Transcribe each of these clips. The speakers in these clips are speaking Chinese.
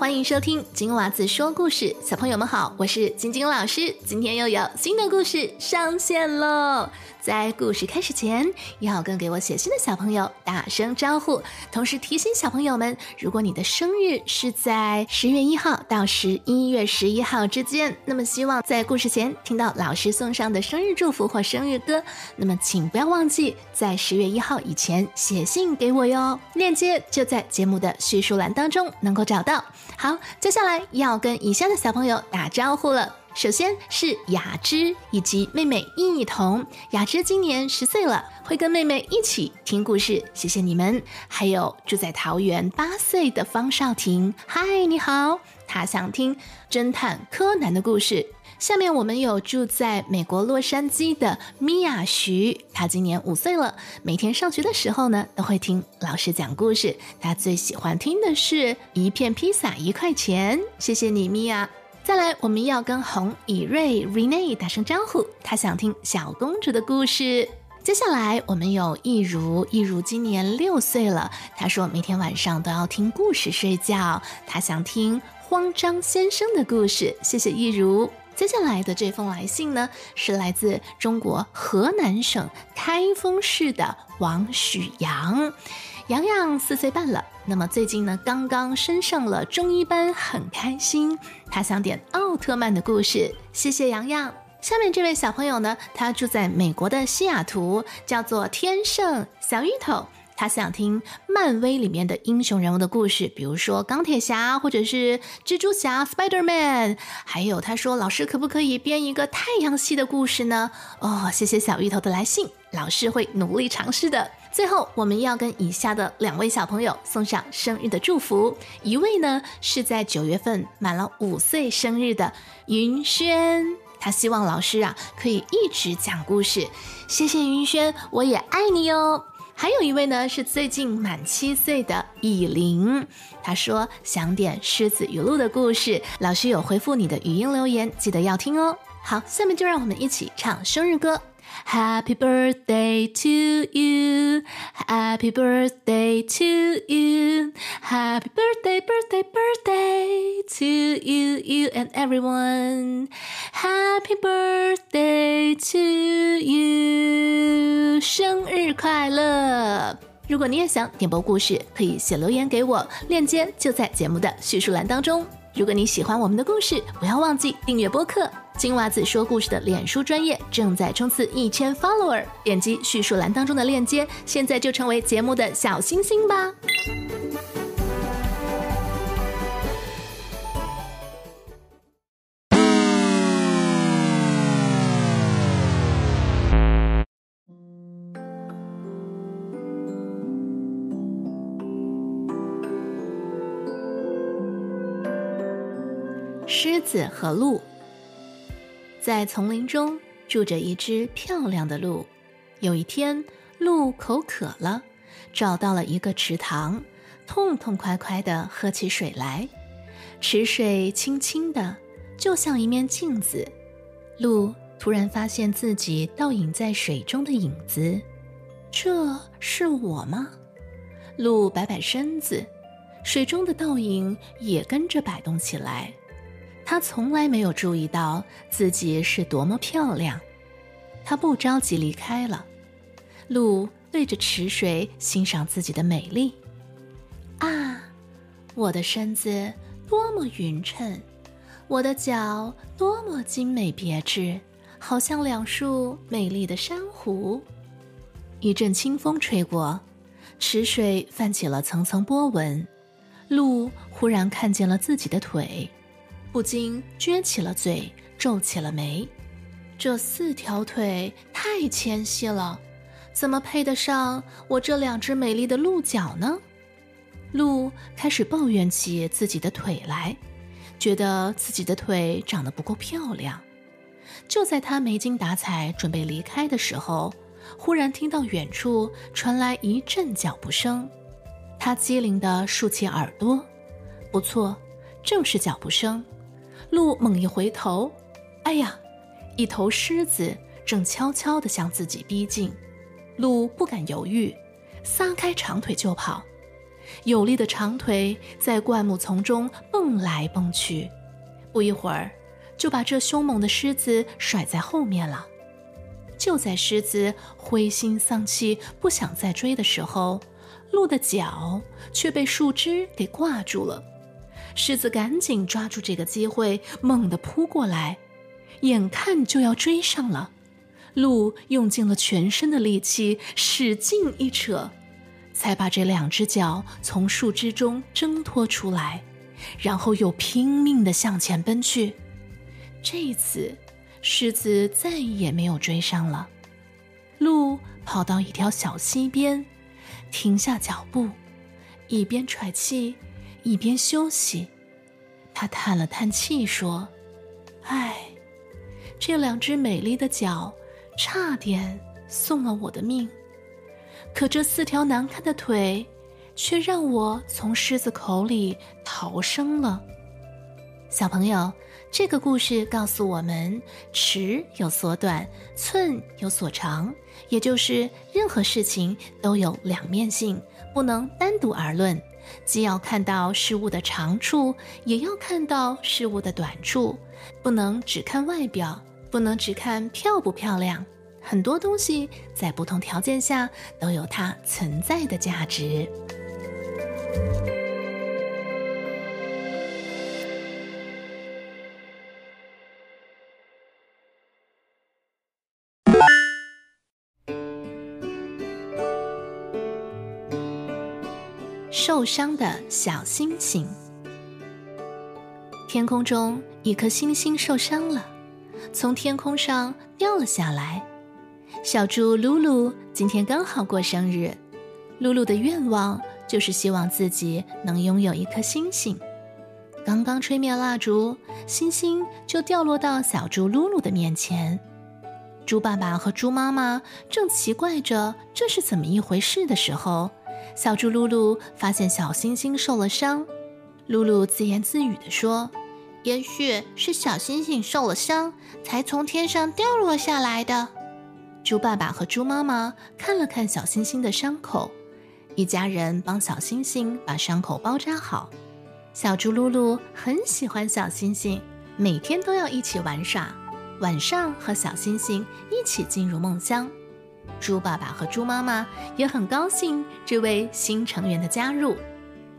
欢迎收听金娃子说故事，小朋友们好，我是晶晶老师，今天又有新的故事上线喽。在故事开始前，要跟给我写信的小朋友打声招呼，同时提醒小朋友们，如果你的生日是在十月一号到十一月十一号之间，那么希望在故事前听到老师送上的生日祝福或生日歌，那么请不要忘记在十月一号以前写信给我哟。链接就在节目的叙述栏当中能够找到。好，接下来要跟以下的小朋友打招呼了。首先是雅芝以及妹妹一同，雅芝今年十岁了，会跟妹妹一起听故事，谢谢你们。还有住在桃园八岁的方少婷，嗨，你好，他想听侦探柯南的故事。下面我们有住在美国洛杉矶的米娅徐，她今年五岁了，每天上学的时候呢，都会听老师讲故事。她最喜欢听的是一片披萨一块钱，谢谢你，米娅。再来，我们要跟红以瑞 Rene 打声招呼，他想听小公主的故事。接下来，我们有易如，易如今年六岁了，他说每天晚上都要听故事睡觉，他想听慌张先生的故事。谢谢易如。接下来的这封来信呢，是来自中国河南省开封市的王许阳。洋洋四岁半了，那么最近呢，刚刚升上了中医班，很开心。他想点奥特曼的故事，谢谢洋洋。下面这位小朋友呢，他住在美国的西雅图，叫做天圣小芋头。他想听漫威里面的英雄人物的故事，比如说钢铁侠或者是蜘蛛侠 Spider Man。还有他说，老师可不可以编一个太阳系的故事呢？哦，谢谢小芋头的来信，老师会努力尝试的。最后，我们要跟以下的两位小朋友送上生日的祝福。一位呢是在九月份满了五岁生日的云轩，他希望老师啊可以一直讲故事。谢谢云轩，我也爱你哦。还有一位呢是最近满七岁的以琳，他说想点狮子语录的故事。老师有回复你的语音留言，记得要听哦。好，下面就让我们一起唱生日歌。Happy birthday to you, Happy birthday to you, Happy birthday, birthday, birthday to you, you and everyone. Happy birthday to you，生日快乐！如果你也想点播故事，可以写留言给我，链接就在节目的叙述栏当中。如果你喜欢我们的故事，不要忘记订阅播客。金娃子说故事的脸书专业正在冲刺一千 follower，点击叙述栏当中的链接，现在就成为节目的小星星吧。狮子和鹿。在丛林中住着一只漂亮的鹿。有一天，鹿口渴了，找到了一个池塘，痛痛快快地喝起水来。池水清清的，就像一面镜子。鹿突然发现自己倒影在水中的影子，这是我吗？鹿摆摆身子，水中的倒影也跟着摆动起来。他从来没有注意到自己是多么漂亮，他不着急离开了。鹿对着池水欣赏自己的美丽。啊，我的身子多么匀称，我的脚多么精美别致，好像两束美丽的珊瑚。一阵清风吹过，池水泛起了层层波纹。鹿忽然看见了自己的腿。不禁撅起了嘴，皱起了眉。这四条腿太纤细了，怎么配得上我这两只美丽的鹿角呢？鹿开始抱怨起自己的腿来，觉得自己的腿长得不够漂亮。就在他没精打采准备离开的时候，忽然听到远处传来一阵脚步声。他机灵地竖起耳朵，不错，正是脚步声。鹿猛一回头，哎呀，一头狮子正悄悄地向自己逼近。鹿不敢犹豫，撒开长腿就跑。有力的长腿在灌木丛中蹦来蹦去，不一会儿就把这凶猛的狮子甩在后面了。就在狮子灰心丧气、不想再追的时候，鹿的脚却被树枝给挂住了。狮子赶紧抓住这个机会，猛地扑过来，眼看就要追上了。鹿用尽了全身的力气，使劲一扯，才把这两只脚从树枝中挣脱出来，然后又拼命地向前奔去。这一次，狮子再也没有追上了。鹿跑到一条小溪边，停下脚步，一边喘气。一边休息，他叹了叹气说：“唉，这两只美丽的脚，差点送了我的命。可这四条难看的腿，却让我从狮子口里逃生了。”小朋友，这个故事告诉我们：尺有所短，寸有所长，也就是任何事情都有两面性，不能单独而论。既要看到事物的长处，也要看到事物的短处，不能只看外表，不能只看漂不漂亮。很多东西在不同条件下都有它存在的价值。受伤的小星星。天空中一颗星星受伤了，从天空上掉了下来。小猪露露今天刚好过生日，露露的愿望就是希望自己能拥有一颗星星。刚刚吹灭蜡烛，星星就掉落到小猪露露的面前。猪爸爸和猪妈妈正奇怪着这是怎么一回事的时候。小猪露露发现小星星受了伤，露露自言自语地说：“也许是小星星受了伤，才从天上掉落下来的。”猪爸爸和猪妈妈看了看小星星的伤口，一家人帮小星星把伤口包扎好。小猪露露很喜欢小星星，每天都要一起玩耍，晚上和小星星一起进入梦乡。猪爸爸和猪妈妈也很高兴这位新成员的加入，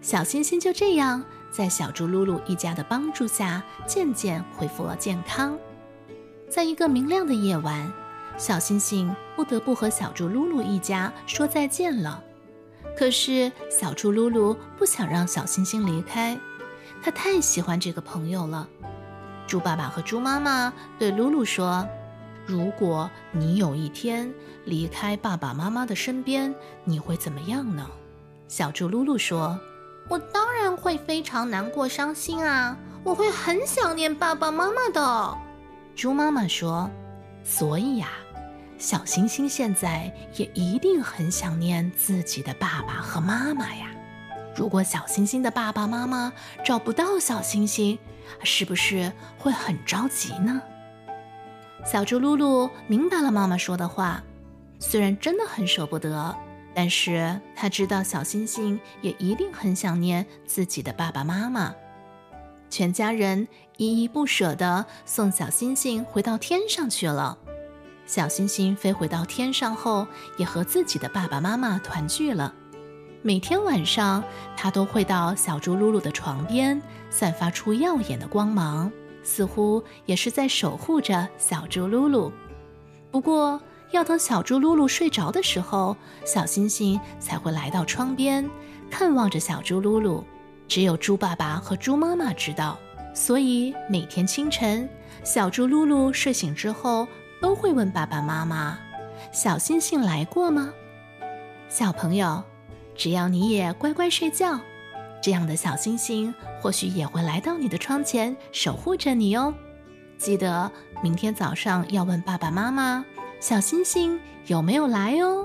小星星就这样在小猪噜噜一家的帮助下渐渐恢复了健康。在一个明亮的夜晚，小星星不得不和小猪噜噜一家说再见了。可是小猪噜噜不想让小星星离开，他太喜欢这个朋友了。猪爸爸和猪妈妈对噜噜说。如果你有一天离开爸爸妈妈的身边，你会怎么样呢？小猪露露说：“我当然会非常难过、伤心啊！我会很想念爸爸妈妈的。”猪妈妈说：“所以呀，小星星现在也一定很想念自己的爸爸和妈妈呀。如果小星星的爸爸妈妈找不到小星星，是不是会很着急呢？”小猪露露明白了妈妈说的话，虽然真的很舍不得，但是他知道小星星也一定很想念自己的爸爸妈妈。全家人依依不舍地送小星星回到天上去了。小星星飞回到天上后，也和自己的爸爸妈妈团聚了。每天晚上，他都会到小猪露露的床边，散发出耀眼的光芒。似乎也是在守护着小猪噜噜，不过要等小猪噜噜睡着的时候，小星星才会来到窗边，看望着小猪噜噜。只有猪爸爸和猪妈妈知道，所以每天清晨，小猪噜噜睡醒之后，都会问爸爸妈妈：“小星星来过吗？”小朋友，只要你也乖乖睡觉。这样的小星星或许也会来到你的窗前，守护着你哦。记得明天早上要问爸爸妈妈，小星星有没有来哦。